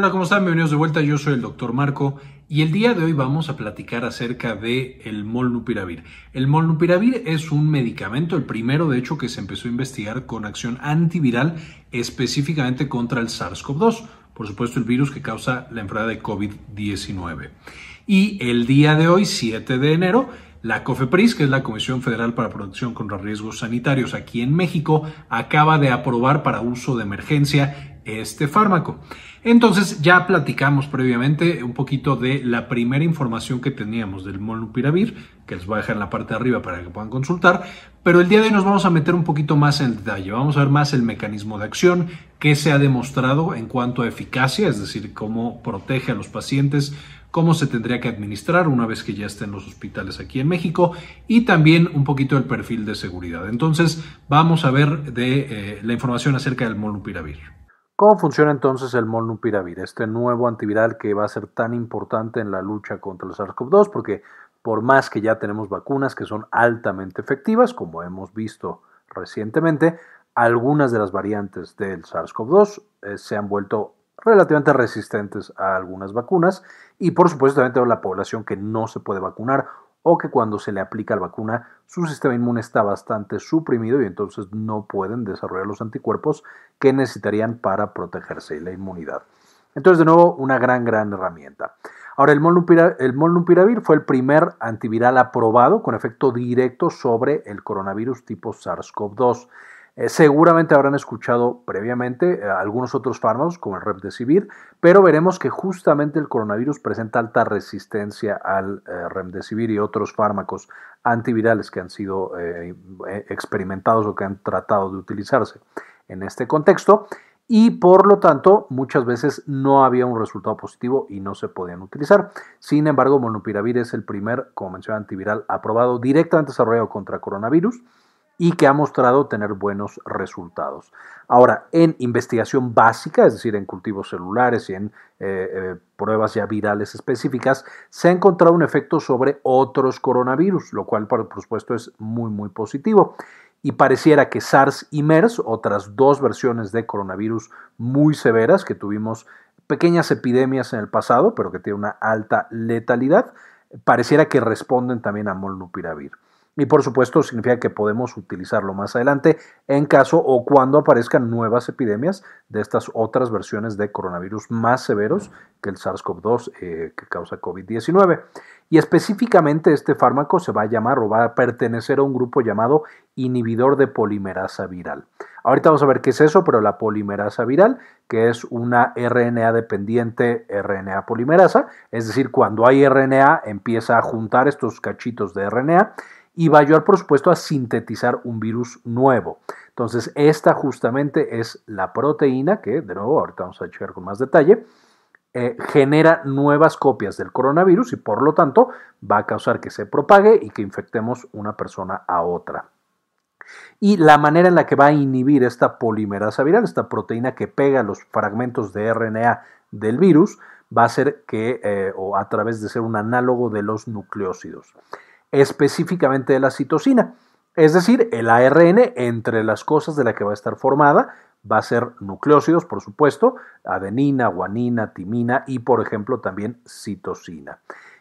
Hola, ¿cómo están? Bienvenidos de vuelta. Yo soy el doctor Marco y el día de hoy vamos a platicar acerca de el molnupiravir. El molnupiravir es un medicamento, el primero de hecho que se empezó a investigar con acción antiviral específicamente contra el SARS-CoV-2, por supuesto el virus que causa la enfermedad de COVID-19. Y el día de hoy, 7 de enero, la COFEPRIS, que es la Comisión Federal para Protección contra Riesgos Sanitarios aquí en México, acaba de aprobar para uso de emergencia este fármaco. Entonces ya platicamos previamente un poquito de la primera información que teníamos del molnupiravir, que les voy a dejar en la parte de arriba para que puedan consultar, pero el día de hoy nos vamos a meter un poquito más en detalle, vamos a ver más el mecanismo de acción, qué se ha demostrado en cuanto a eficacia, es decir, cómo protege a los pacientes, cómo se tendría que administrar una vez que ya esté en los hospitales aquí en México y también un poquito el perfil de seguridad. Entonces vamos a ver de eh, la información acerca del molnupiravir. ¿Cómo funciona entonces el molnupiravir, este nuevo antiviral que va a ser tan importante en la lucha contra el SARS-CoV-2? Porque por más que ya tenemos vacunas que son altamente efectivas, como hemos visto recientemente, algunas de las variantes del SARS-CoV-2 eh, se han vuelto relativamente resistentes a algunas vacunas y por supuesto también tenemos la población que no se puede vacunar o que cuando se le aplica la vacuna su sistema inmune está bastante suprimido y entonces no pueden desarrollar los anticuerpos que necesitarían para protegerse y la inmunidad. Entonces, de nuevo, una gran, gran herramienta. Ahora, el molnupiravir fue el primer antiviral aprobado con efecto directo sobre el coronavirus tipo SARS-CoV-2. Eh, seguramente habrán escuchado previamente eh, algunos otros fármacos como el Remdesivir, pero veremos que justamente el coronavirus presenta alta resistencia al eh, Remdesivir y otros fármacos antivirales que han sido experimentados o que han tratado de utilizarse en este contexto y por lo tanto muchas veces no había un resultado positivo y no se podían utilizar. Sin embargo, Molnupiravir es el primer, como mencioné, antiviral aprobado directamente desarrollado contra coronavirus y que ha mostrado tener buenos resultados. Ahora, en investigación básica, es decir, en cultivos celulares y en eh, eh, pruebas ya virales específicas, se ha encontrado un efecto sobre otros coronavirus, lo cual por supuesto es muy, muy positivo. Y pareciera que SARS y MERS, otras dos versiones de coronavirus muy severas que tuvimos pequeñas epidemias en el pasado, pero que tienen una alta letalidad, pareciera que responden también a molnupiravir. Y por supuesto significa que podemos utilizarlo más adelante en caso o cuando aparezcan nuevas epidemias de estas otras versiones de coronavirus más severos que el SARS-CoV-2 eh, que causa COVID-19. Y específicamente este fármaco se va a llamar o va a pertenecer a un grupo llamado inhibidor de polimerasa viral. Ahorita vamos a ver qué es eso, pero la polimerasa viral, que es una RNA dependiente RNA polimerasa, es decir, cuando hay RNA empieza a juntar estos cachitos de RNA y va a ayudar, por supuesto, a sintetizar un virus nuevo. Entonces, esta justamente es la proteína que, de nuevo, ahorita vamos a checar con más detalle, eh, genera nuevas copias del coronavirus y por lo tanto va a causar que se propague y que infectemos una persona a otra. Y la manera en la que va a inhibir esta polimerasa viral, esta proteína que pega los fragmentos de RNA del virus, va a ser que, eh, o a través de ser un análogo de los nucleócidos específicamente de la citosina. Es decir, el ARN, entre las cosas de la que va a estar formada, va a ser nucleócidos, por supuesto, adenina, guanina, timina y, por ejemplo, también citosina.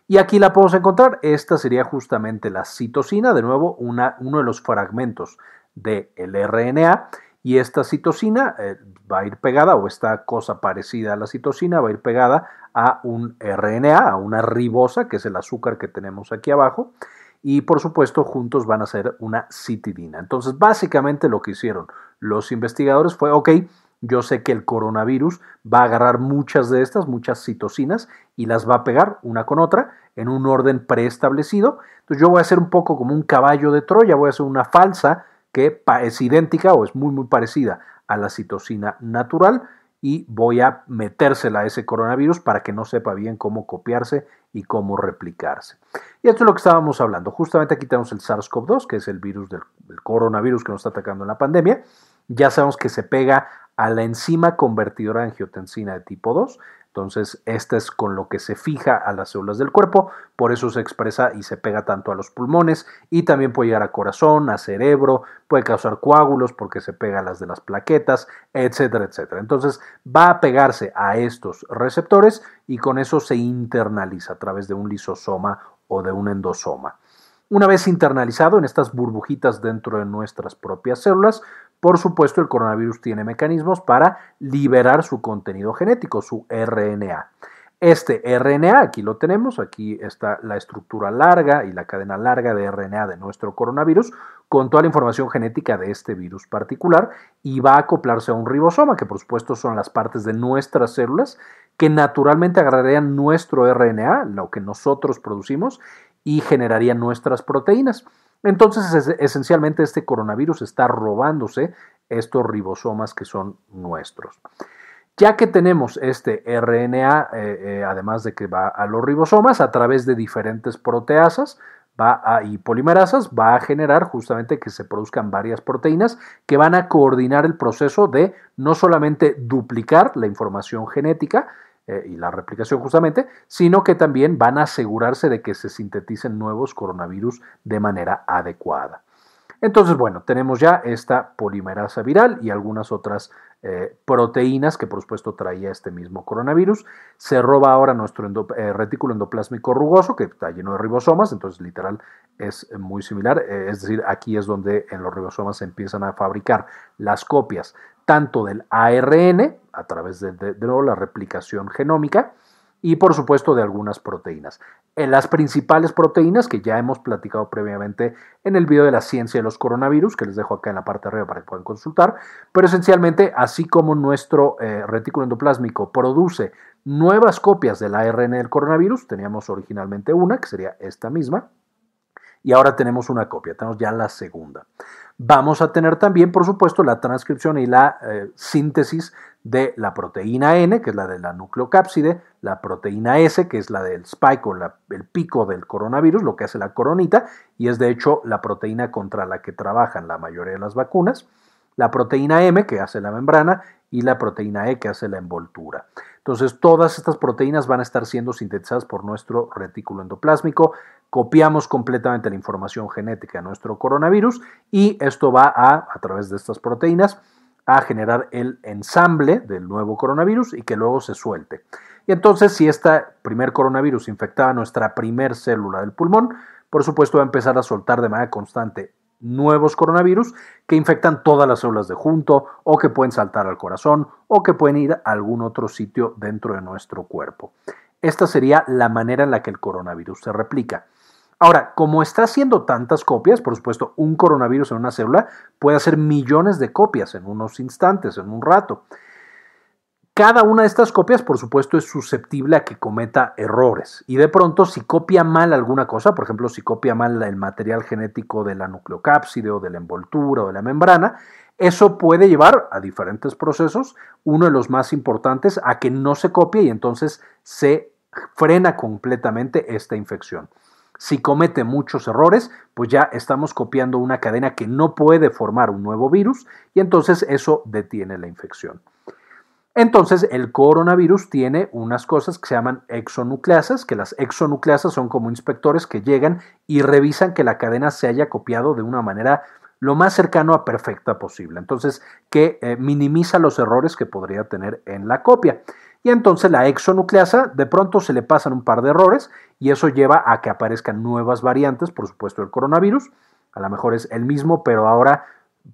Y aquí la podemos encontrar. Esta sería justamente la citosina, de nuevo, una, uno de los fragmentos del RNA. Y esta citosina eh, va a ir pegada, o esta cosa parecida a la citosina, va a ir pegada a un RNA, a una ribosa, que es el azúcar que tenemos aquí abajo y por supuesto juntos van a ser una citidina. Entonces básicamente lo que hicieron los investigadores fue, ok, yo sé que el coronavirus va a agarrar muchas de estas, muchas citocinas, y las va a pegar una con otra en un orden preestablecido. Entonces yo voy a hacer un poco como un caballo de Troya, voy a hacer una falsa que es idéntica o es muy muy parecida a la citocina natural y voy a metérsela a ese coronavirus para que no sepa bien cómo copiarse y cómo replicarse. Y esto es lo que estábamos hablando. Justamente aquí tenemos el SARS-CoV-2, que es el virus del, coronavirus que nos está atacando en la pandemia. Ya sabemos que se pega a la enzima convertidora de angiotensina de tipo 2. Entonces, este es con lo que se fija a las células del cuerpo, por eso se expresa y se pega tanto a los pulmones y también puede llegar a corazón, a cerebro, puede causar coágulos porque se pega a las de las plaquetas, etcétera, etcétera. Entonces, va a pegarse a estos receptores y con eso se internaliza a través de un lisosoma o de un endosoma. Una vez internalizado en estas burbujitas dentro de nuestras propias células, por supuesto, el coronavirus tiene mecanismos para liberar su contenido genético, su RNA. Este RNA, aquí lo tenemos, aquí está la estructura larga y la cadena larga de RNA de nuestro coronavirus con toda la información genética de este virus particular y va a acoplarse a un ribosoma, que por supuesto son las partes de nuestras células que naturalmente agarrarían nuestro RNA, lo que nosotros producimos, y generarían nuestras proteínas. Entonces, esencialmente, este coronavirus está robándose estos ribosomas que son nuestros. Ya que tenemos este RNA, eh, eh, además de que va a los ribosomas, a través de diferentes proteasas va a, y polimerasas, va a generar justamente que se produzcan varias proteínas que van a coordinar el proceso de no solamente duplicar la información genética, eh, y la replicación justamente, sino que también van a asegurarse de que se sinteticen nuevos coronavirus de manera adecuada. Entonces, bueno, tenemos ya esta polimerasa viral y algunas otras eh, proteínas que por supuesto traía este mismo coronavirus. Se roba ahora nuestro eh, retículo endoplásmico rugoso, que está lleno de ribosomas, entonces literal es muy similar. es decir, aquí es donde en los ribosomas se empiezan a fabricar las copias tanto del ARN, a través de, la replicación genómica, y por supuesto de algunas proteínas. En las principales proteínas que ya hemos platicado previamente en el video de la ciencia de los coronavirus, que les dejo acá en la parte de arriba para que puedan consultar, pero esencialmente así como nuestro eh, retículo endoplásmico produce nuevas copias del ARN del coronavirus, teníamos originalmente una, que sería esta misma, y ahora tenemos una copia, tenemos ya la segunda. Vamos a tener también, por supuesto, la transcripción y la eh, síntesis de la proteína N, que es la de la nucleocápside, la proteína S, que es la del spike o el pico del coronavirus, lo que hace la coronita, y es de hecho la proteína contra la que trabajan la mayoría de las vacunas, la proteína M, que hace la membrana, y la proteína E, que hace la envoltura. Entonces, todas estas proteínas van a estar siendo sintetizadas por nuestro retículo endoplásmico. Copiamos completamente la información genética de nuestro coronavirus y esto va a, a través de estas proteínas, a generar el ensamble del nuevo coronavirus y que luego se suelte. Y entonces, si este primer coronavirus infectaba nuestra primer célula del pulmón, por supuesto va a empezar a soltar de manera constante nuevos coronavirus que infectan todas las células de junto o que pueden saltar al corazón o que pueden ir a algún otro sitio dentro de nuestro cuerpo. Esta sería la manera en la que el coronavirus se replica. Ahora, como está haciendo tantas copias, por supuesto, un coronavirus en una célula puede hacer millones de copias en unos instantes, en un rato. Cada una de estas copias, por supuesto, es susceptible a que cometa errores. Y de pronto, si copia mal alguna cosa, por ejemplo, si copia mal el material genético de la nucleocápside o de la envoltura o de la membrana, eso puede llevar a diferentes procesos. Uno de los más importantes a que no se copie y entonces se frena completamente esta infección. Si comete muchos errores, pues ya estamos copiando una cadena que no puede formar un nuevo virus y entonces eso detiene la infección. Entonces, el coronavirus tiene unas cosas que se llaman exonucleasas, que las exonucleasas son como inspectores que llegan y revisan que la cadena se haya copiado de una manera lo más cercano a perfecta posible. Entonces, que eh, minimiza los errores que podría tener en la copia. Y entonces la exonucleasa de pronto se le pasan un par de errores y eso lleva a que aparezcan nuevas variantes, por supuesto, del coronavirus. A lo mejor es el mismo, pero ahora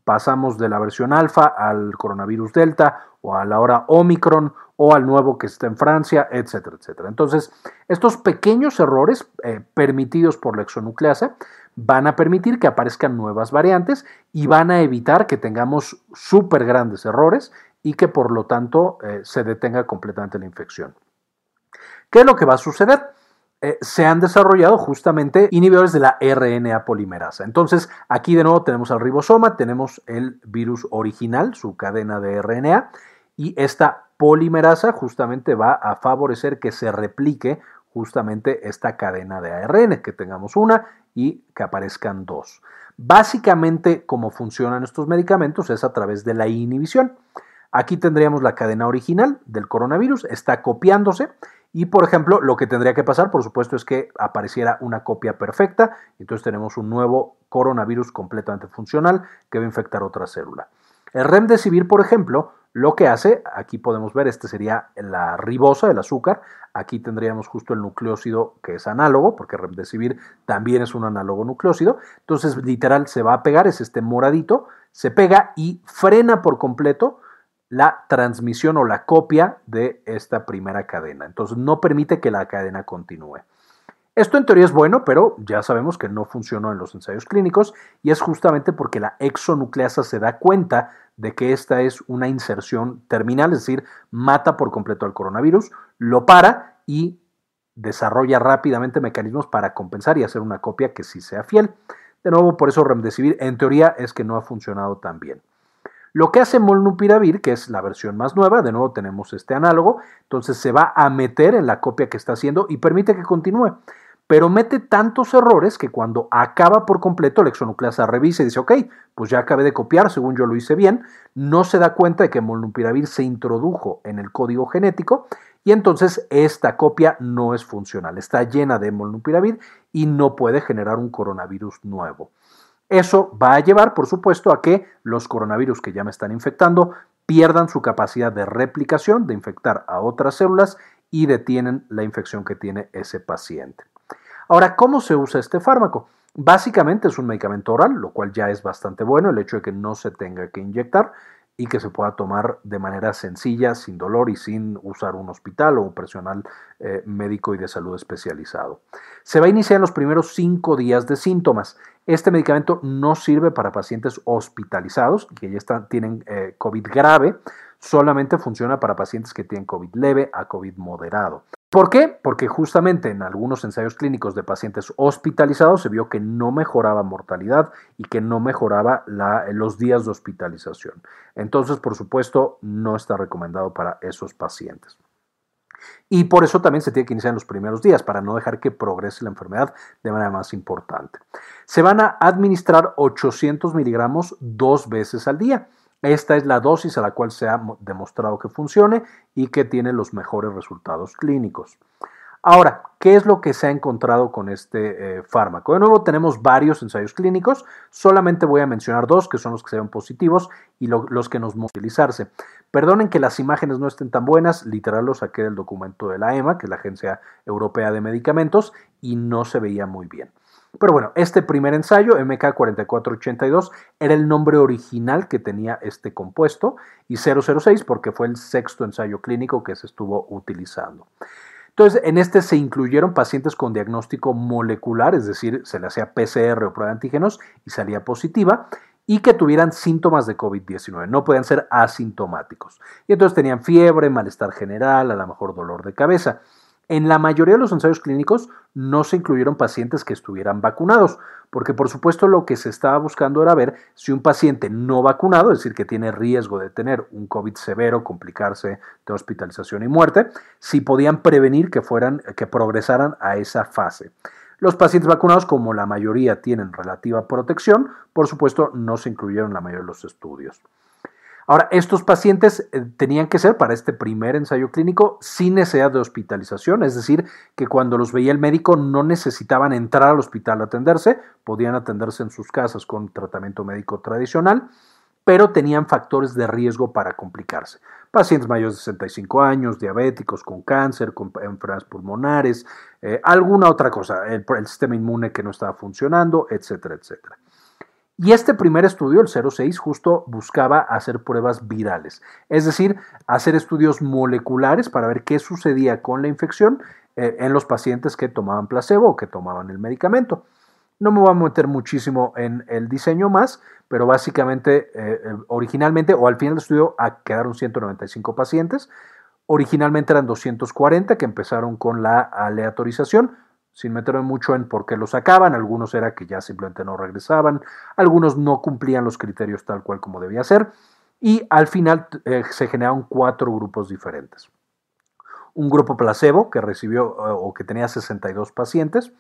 pasamos de la versión alfa al coronavirus delta o a la hora omicron o al nuevo que está en Francia, etcétera, etcétera. Entonces, estos pequeños errores eh, permitidos por la exonucleasa van a permitir que aparezcan nuevas variantes y van a evitar que tengamos súper grandes errores y que por lo tanto eh, se detenga completamente la infección. ¿Qué es lo que va a suceder? Eh, se han desarrollado justamente inhibidores de la RNA polimerasa. Entonces, aquí de nuevo tenemos al ribosoma, tenemos el virus original, su cadena de RNA, y esta polimerasa justamente va a favorecer que se replique justamente esta cadena de ARN, que tengamos una y que aparezcan dos. Básicamente, cómo funcionan estos medicamentos es a través de la inhibición. Aquí tendríamos la cadena original del coronavirus, está copiándose y, por ejemplo, lo que tendría que pasar, por supuesto, es que apareciera una copia perfecta, entonces tenemos un nuevo coronavirus completamente funcional que va a infectar otra célula. El remdesivir, por ejemplo, lo que hace, aquí podemos ver, este sería la ribosa, el azúcar, aquí tendríamos justo el nucleócido que es análogo, porque remdesivir también es un análogo nucleócido, entonces literal se va a pegar, es este moradito, se pega y frena por completo la transmisión o la copia de esta primera cadena. Entonces no permite que la cadena continúe. Esto en teoría es bueno, pero ya sabemos que no funcionó en los ensayos clínicos y es justamente porque la exonucleasa se da cuenta de que esta es una inserción terminal, es decir, mata por completo al coronavirus, lo para y desarrolla rápidamente mecanismos para compensar y hacer una copia que sí sea fiel. De nuevo, por eso remdesivir en teoría es que no ha funcionado tan bien. Lo que hace molnupiravir, que es la versión más nueva, de nuevo tenemos este análogo, entonces se va a meter en la copia que está haciendo y permite que continúe. Pero mete tantos errores que cuando acaba por completo, la exonucleasa revisa y dice, ok, pues ya acabé de copiar, según yo lo hice bien, no se da cuenta de que molnupiravir se introdujo en el código genético y entonces esta copia no es funcional, está llena de molnupiravir y no puede generar un coronavirus nuevo. Eso va a llevar, por supuesto, a que los coronavirus que ya me están infectando pierdan su capacidad de replicación, de infectar a otras células y detienen la infección que tiene ese paciente. Ahora, ¿cómo se usa este fármaco? Básicamente es un medicamento oral, lo cual ya es bastante bueno, el hecho de que no se tenga que inyectar y que se pueda tomar de manera sencilla, sin dolor y sin usar un hospital o un personal eh, médico y de salud especializado. Se va a iniciar en los primeros cinco días de síntomas. Este medicamento no sirve para pacientes hospitalizados que ya tienen eh, COVID grave, solamente funciona para pacientes que tienen COVID leve a COVID moderado. ¿Por qué? Porque justamente en algunos ensayos clínicos de pacientes hospitalizados se vio que no mejoraba mortalidad y que no mejoraba los días de hospitalización. Entonces, por supuesto, no está recomendado para esos pacientes. Y por eso también se tiene que iniciar en los primeros días, para no dejar que progrese la enfermedad de manera más importante. Se van a administrar 800 miligramos dos veces al día. Esta es la dosis a la cual se ha demostrado que funcione y que tiene los mejores resultados clínicos. Ahora, ¿qué es lo que se ha encontrado con este eh, fármaco? De nuevo, tenemos varios ensayos clínicos, solamente voy a mencionar dos que son los que se ven positivos y los que nos utilizarse. Perdonen que las imágenes no estén tan buenas, literal lo saqué del documento de la EMA, que es la Agencia Europea de Medicamentos, y no se veía muy bien. Pero bueno, este primer ensayo, MK4482, era el nombre original que tenía este compuesto y 006 porque fue el sexto ensayo clínico que se estuvo utilizando. Entonces, en este se incluyeron pacientes con diagnóstico molecular, es decir, se le hacía PCR o prueba de antígenos y salía positiva, y que tuvieran síntomas de COVID-19, no podían ser asintomáticos. Y entonces tenían fiebre, malestar general, a lo mejor dolor de cabeza. En la mayoría de los ensayos clínicos no se incluyeron pacientes que estuvieran vacunados, porque por supuesto lo que se estaba buscando era ver si un paciente no vacunado, es decir, que tiene riesgo de tener un COVID severo, complicarse de hospitalización y muerte, si podían prevenir que fueran que progresaran a esa fase. Los pacientes vacunados, como la mayoría tienen relativa protección, por supuesto no se incluyeron la mayoría de los estudios. Ahora, estos pacientes eh, tenían que ser para este primer ensayo clínico sin necesidad de hospitalización, es decir, que cuando los veía el médico no necesitaban entrar al hospital a atenderse, podían atenderse en sus casas con tratamiento médico tradicional, pero tenían factores de riesgo para complicarse. Pacientes mayores de 65 años, diabéticos, con cáncer, con enfermedades pulmonares, eh, alguna otra cosa, el sistema inmune que no estaba funcionando, etcétera, etcétera. Y este primer estudio, el 06, justo buscaba hacer pruebas virales, es decir, hacer estudios moleculares para ver qué sucedía con la infección eh, en los pacientes que tomaban placebo o que tomaban el medicamento. No me voy a meter muchísimo en el diseño más, pero básicamente, eh, eh, originalmente, o al final del estudio, quedaron 195 pacientes. Originalmente eran 240 que empezaron con la aleatorización sin meterme mucho en por qué lo sacaban, algunos era que ya simplemente no regresaban, algunos no cumplían los criterios tal cual como debía ser, y al final eh, se generaron cuatro grupos diferentes. Un grupo placebo que recibió o que tenía 62 pacientes,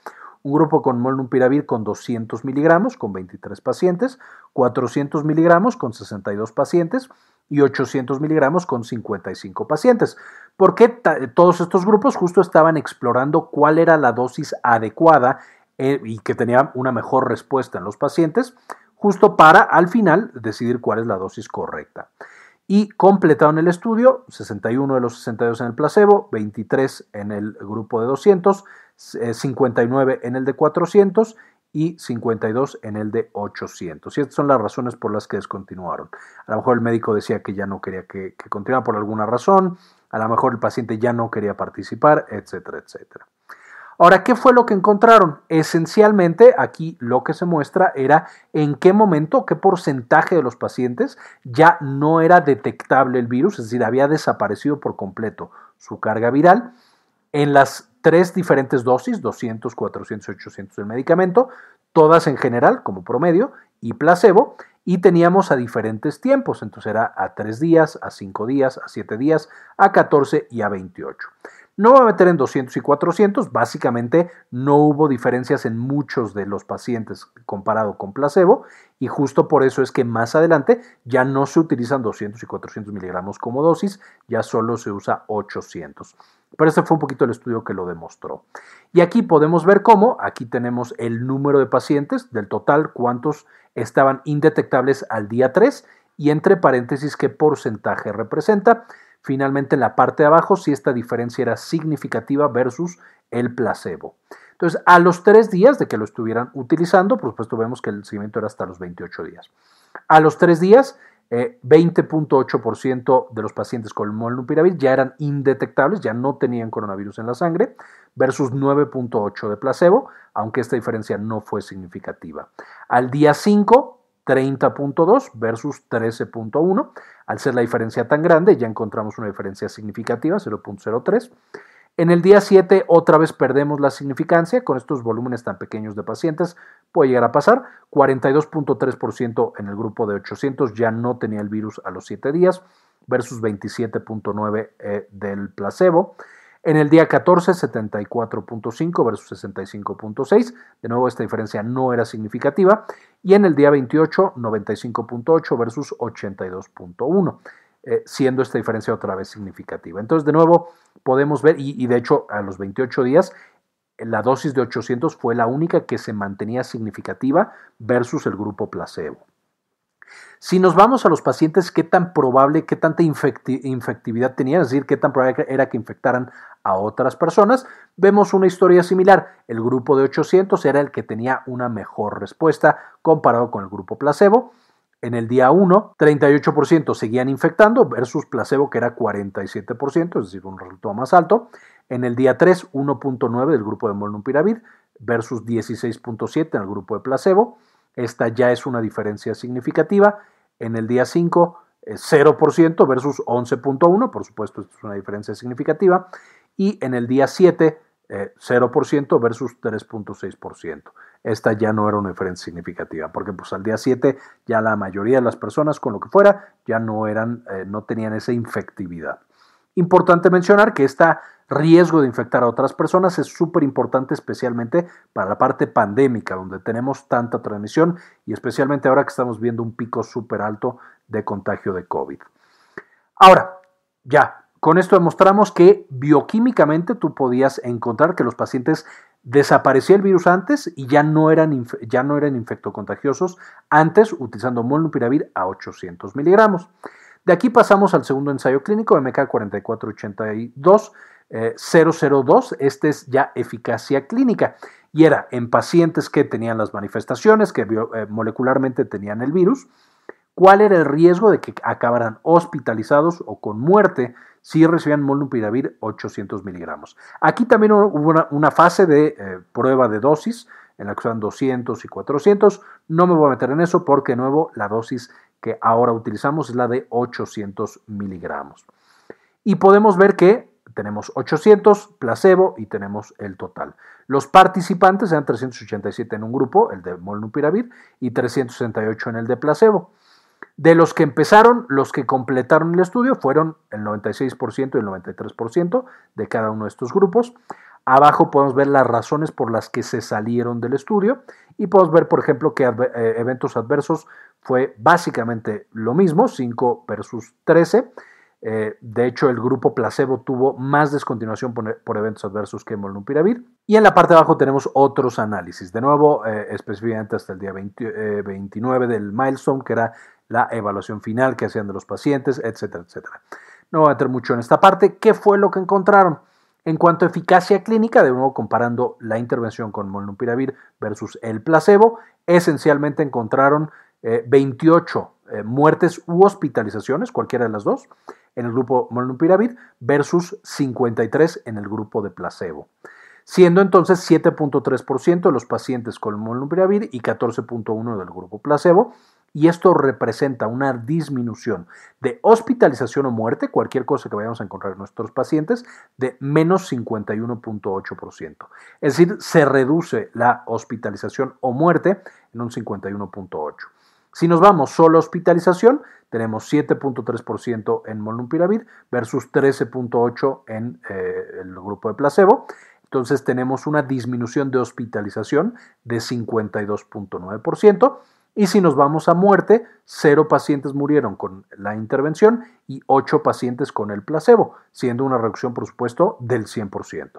un grupo con molnupiravir con 200 miligramos con 23 pacientes, 400 miligramos con 62 pacientes y 800 miligramos con 55 pacientes. Porque todos estos grupos justo estaban explorando cuál era la dosis adecuada eh, y que tenía una mejor respuesta en los pacientes, justo para al final decidir cuál es la dosis correcta. Y completaron el estudio, 61 de los 62 en el placebo, 23 en el grupo de 200, 59 en el de 400 y 52 en el de 800. Y estas son las razones por las que descontinuaron. A lo mejor el médico decía que ya no quería que, que continuara por alguna razón, a lo mejor el paciente ya no quería participar, etcétera, etcétera. Ahora, ¿qué fue lo que encontraron? Esencialmente, aquí lo que se muestra era en qué momento, qué porcentaje de los pacientes ya no era detectable el virus, es decir, había desaparecido por completo su carga viral en las tres diferentes dosis, 200, 400 800 del medicamento, todas en general como promedio y placebo, y teníamos a diferentes tiempos, entonces era a 3 días, a 5 días, a 7 días, a 14 y a 28. No voy a meter en 200 y 400, básicamente no hubo diferencias en muchos de los pacientes comparado con placebo y justo por eso es que más adelante ya no se utilizan 200 y 400 miligramos como dosis, ya solo se usa 800. Pero este fue un poquito el estudio que lo demostró. Y aquí podemos ver cómo, aquí tenemos el número de pacientes, del total, cuántos estaban indetectables al día 3 y entre paréntesis qué porcentaje representa. Finalmente, en la parte de abajo, si esta diferencia era significativa versus el placebo. Entonces, a los tres días de que lo estuvieran utilizando, por supuesto, vemos que el seguimiento era hasta los 28 días. A los tres días, 20.8% eh, de los pacientes con molnupiravir ya eran indetectables, ya no tenían coronavirus en la sangre, versus 9.8 de placebo, aunque esta diferencia no fue significativa. Al día 5, 30.2 versus 13.1. Al ser la diferencia tan grande, ya encontramos una diferencia significativa, 0.03. En el día 7 otra vez perdemos la significancia con estos volúmenes tan pequeños de pacientes. Puede llegar a pasar. 42.3% en el grupo de 800 ya no tenía el virus a los 7 días versus 27.9 eh, del placebo. En el día 14, 74.5 versus 65.6. De nuevo, esta diferencia no era significativa. Y en el día 28, 95.8 versus 82.1. Eh, siendo esta diferencia otra vez significativa. Entonces, de nuevo, podemos ver, y, y de hecho, a los 28 días, la dosis de 800 fue la única que se mantenía significativa versus el grupo placebo. Si nos vamos a los pacientes, qué tan probable, qué tanta infectividad tenían, es decir, qué tan probable era que infectaran a otras personas, vemos una historia similar. El grupo de 800 era el que tenía una mejor respuesta comparado con el grupo placebo. En el día 1, 38% seguían infectando versus placebo que era 47%, es decir, un resultado más alto. En el día 3, 1.9 del grupo de molnupiravir versus 16.7 en el grupo de placebo. Esta ya es una diferencia significativa. En el día 5, 0% versus 11.1, por supuesto, esto es una diferencia significativa. Y en el día 7, 0% eh, versus 3.6%. Esta ya no era una diferencia significativa, porque pues al día 7 ya la mayoría de las personas con lo que fuera ya no eran, eh, no tenían esa infectividad. Importante mencionar que este riesgo de infectar a otras personas es súper importante, especialmente para la parte pandémica, donde tenemos tanta transmisión y especialmente ahora que estamos viendo un pico súper alto de contagio de COVID. Ahora, ya, con esto demostramos que bioquímicamente tú podías encontrar que los pacientes desaparecía el virus antes y ya no eran, ya no eran infectocontagiosos antes utilizando molnupiravir a 800 miligramos. De aquí pasamos al segundo ensayo clínico, MK4482 002. Este es ya eficacia clínica y era en pacientes que tenían las manifestaciones, que eh, molecularmente tenían el virus, cuál era el riesgo de que acabaran hospitalizados o con muerte si recibían molnupiravir 800 miligramos. Aquí también hubo una, fase de eh, prueba de dosis en la que usan 200 y 400. No me voy a meter en eso porque, de nuevo, la dosis que ahora utilizamos es la de 800 miligramos. Y podemos ver que tenemos 800 placebo y tenemos el total. Los participantes eran 387 en un grupo, el de molnupiravir, y 368 en el de placebo. De los que empezaron, los que completaron el estudio fueron el 96% y el 93% de cada uno de estos grupos. Abajo podemos ver las razones por las que se salieron del estudio y podemos ver, por ejemplo, que eh, eventos adversos fue básicamente lo mismo, 5 versus 13. Eh, de hecho, el grupo placebo tuvo más descontinuación por, eventos adversos que molnupiravir. Y en la parte de abajo tenemos otros análisis. De nuevo, eh, específicamente hasta el día 29 del milestone, que era la evaluación final que hacían de los pacientes, etcétera, etcétera. No voy a meter mucho en esta parte. ¿Qué fue lo que encontraron? En cuanto a eficacia clínica, de nuevo comparando la intervención con molnupiravir versus el placebo, esencialmente encontraron 28 eh, eh, muertes u hospitalizaciones, cualquiera de las dos, en el grupo molnupiravir versus 53 en el grupo de placebo, siendo entonces 7.3% de los pacientes con molnupiravir y 14.1 del grupo placebo, y esto representa una disminución de hospitalización o muerte, cualquier cosa que vayamos a encontrar en nuestros pacientes, de menos 51.8%. Es decir, se reduce la hospitalización o muerte en un 51.8%. Si nos vamos solo a hospitalización, tenemos 7.3% en molnupiravir versus 13.8% en eh, el grupo de placebo. Entonces tenemos una disminución de hospitalización de 52.9%. Y si nos vamos a muerte, cero pacientes murieron con la intervención y ocho pacientes con el placebo, siendo una reducción, por supuesto, del 100%.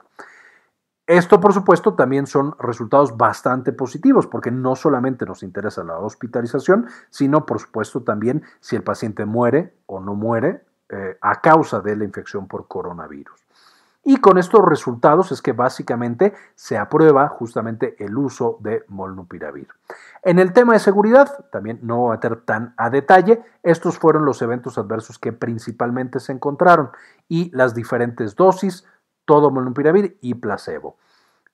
Esto, por supuesto, también son resultados bastante positivos, porque no solamente nos interesa la hospitalización, sino, por supuesto, también si el paciente muere o no muere eh, a causa de la infección por coronavirus. Y con estos resultados es que básicamente se aprueba justamente el uso de molnupiravir. En el tema de seguridad, también no voy a meter tan a detalle, estos fueron los eventos adversos que principalmente se encontraron y las diferentes dosis, todo molnupiravir y placebo.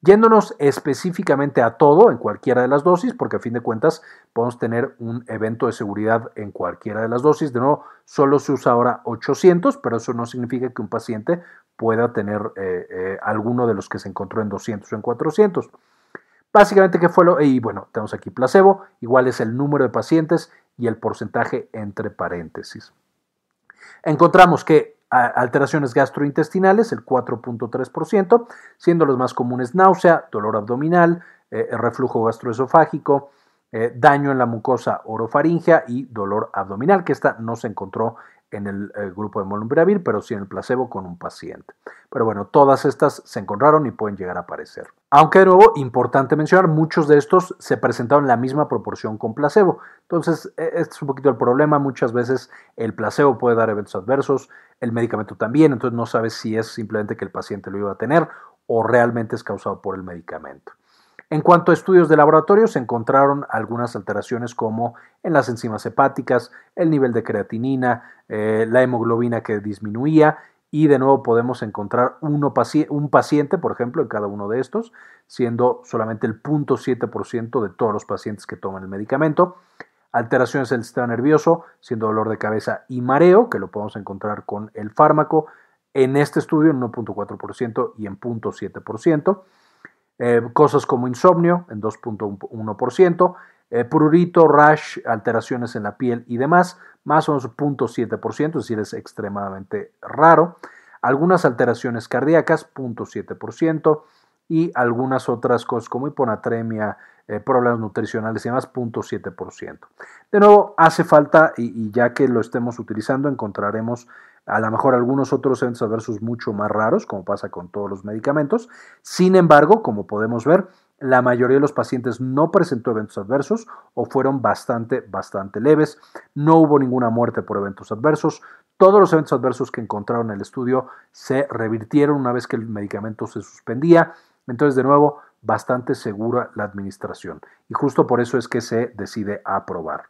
Yéndonos específicamente a todo en cualquiera de las dosis, porque a fin de cuentas podemos tener un evento de seguridad en cualquiera de las dosis. De nuevo, solo se usa ahora 800, pero eso no significa que un paciente pueda tener eh, eh, alguno de los que se encontró en 200 o en 400. Básicamente, ¿qué fue lo? Y bueno, tenemos aquí placebo, igual es el número de pacientes y el porcentaje entre paréntesis. Encontramos que alteraciones gastrointestinales, el 4.3%, siendo los más comunes náusea, dolor abdominal, eh, reflujo gastroesofágico, daño en la mucosa orofaringea y dolor abdominal, que esta no se encontró en el, eh, grupo de molnupiravir, pero sí en el placebo con un paciente. Pero bueno, todas estas se encontraron y pueden llegar a aparecer. Aunque de nuevo, importante mencionar, muchos de estos se presentaron en la misma proporción con placebo. Entonces, e, este es un poquito el problema. Muchas veces el placebo puede dar eventos adversos, el medicamento también, entonces no sabes si es simplemente que el paciente lo iba a tener o realmente es causado por el medicamento. En cuanto a estudios de laboratorio, se encontraron algunas alteraciones como en las enzimas hepáticas, el nivel de creatinina, eh, la hemoglobina que disminuía y de nuevo podemos encontrar un paciente, por ejemplo, en cada uno de estos, siendo solamente el 0.7% de todos los pacientes que toman el medicamento. Alteraciones del sistema nervioso, siendo dolor de cabeza y mareo, que lo podemos encontrar con el fármaco, en este estudio en 1.4% y en 0.7%. Eh, cosas como insomnio en 2.1%, eh, prurito, rash, alteraciones en la piel y demás, más o menos 0.7%, es decir, es extremadamente raro. Algunas alteraciones cardíacas, 0.7%, y algunas otras cosas como hiponatremia, eh, problemas nutricionales y demás, 0.7%. De nuevo, hace falta, y, ya que lo estemos utilizando, encontraremos a lo mejor algunos otros eventos adversos mucho más raros, como pasa con todos los medicamentos. Sin embargo, como podemos ver, la mayoría de los pacientes no presentó eventos adversos o fueron bastante, bastante leves. No hubo ninguna muerte por eventos adversos. Todos los eventos adversos que encontraron en el estudio se revirtieron una vez que el medicamento se suspendía. Entonces, de nuevo, bastante segura la administración. Y justo por eso es que se decide aprobar.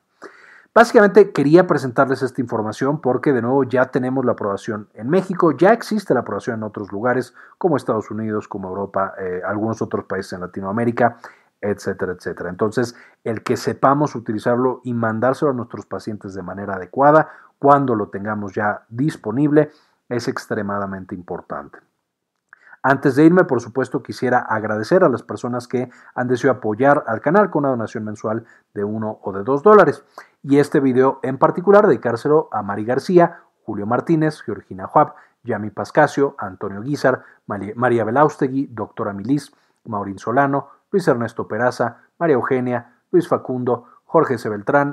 Básicamente quería presentarles esta información porque de nuevo ya tenemos la aprobación en México, ya existe la aprobación en otros lugares como Estados Unidos, como Europa, eh, algunos otros países en Latinoamérica, etcétera, etcétera. Entonces, el que sepamos utilizarlo y mandárselo a nuestros pacientes de manera adecuada cuando lo tengamos ya disponible es extremadamente importante. Antes de irme, por supuesto, quisiera agradecer a las personas que han decidido apoyar al canal con una donación mensual de uno o de dos dólares. Y este video en particular dedicárselo a Mari García, Julio Martínez, Georgina Juab, Yami Pascasio, Antonio Guizar, María Belaustegui, doctora Milis, Maurín Solano, Luis Ernesto Peraza, María Eugenia, Luis Facundo, Jorge C.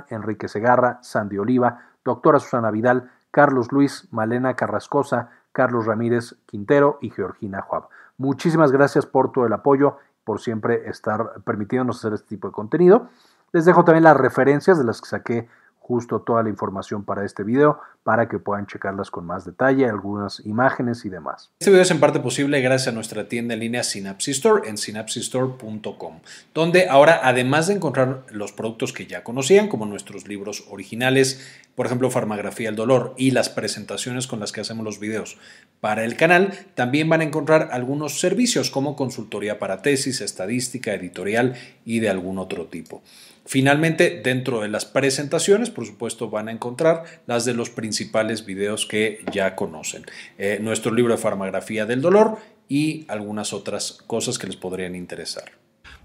Enrique Segarra, Sandy Oliva, doctora Susana Vidal, Carlos Luis, Malena Carrascosa, Carlos Ramírez Quintero y Georgina Juab. Muchísimas gracias por todo el apoyo, por siempre estar permitiéndonos hacer este tipo de contenido. Les dejo también las referencias de las que saqué justo toda la información para este video para que puedan checarlas con más detalle, algunas imágenes y demás. Este video es en parte posible gracias a nuestra tienda en línea Synapsis Store en synapsistore.com, donde ahora además de encontrar los productos que ya conocían, como nuestros libros originales, por ejemplo, Farmagrafía del Dolor y las presentaciones con las que hacemos los videos para el canal, también van a encontrar algunos servicios como consultoría para tesis, estadística, editorial y de algún otro tipo. Finalmente, dentro de las presentaciones, por supuesto, van a encontrar las de los principales videos que ya conocen. Eh, nuestro libro de farmagrafía del dolor y algunas otras cosas que les podrían interesar.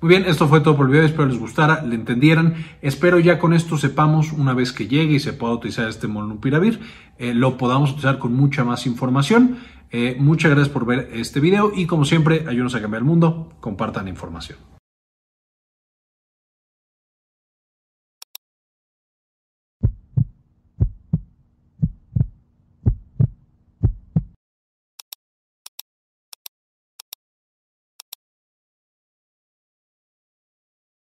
Muy bien, esto fue todo por el video, espero les gustara, le entendieran. Espero ya con esto sepamos, una vez que llegue y se pueda utilizar este molnupiravir, eh, lo podamos utilizar con mucha más información. Eh, muchas gracias por ver este video y como siempre, ayúdenos a cambiar el mundo, compartan información.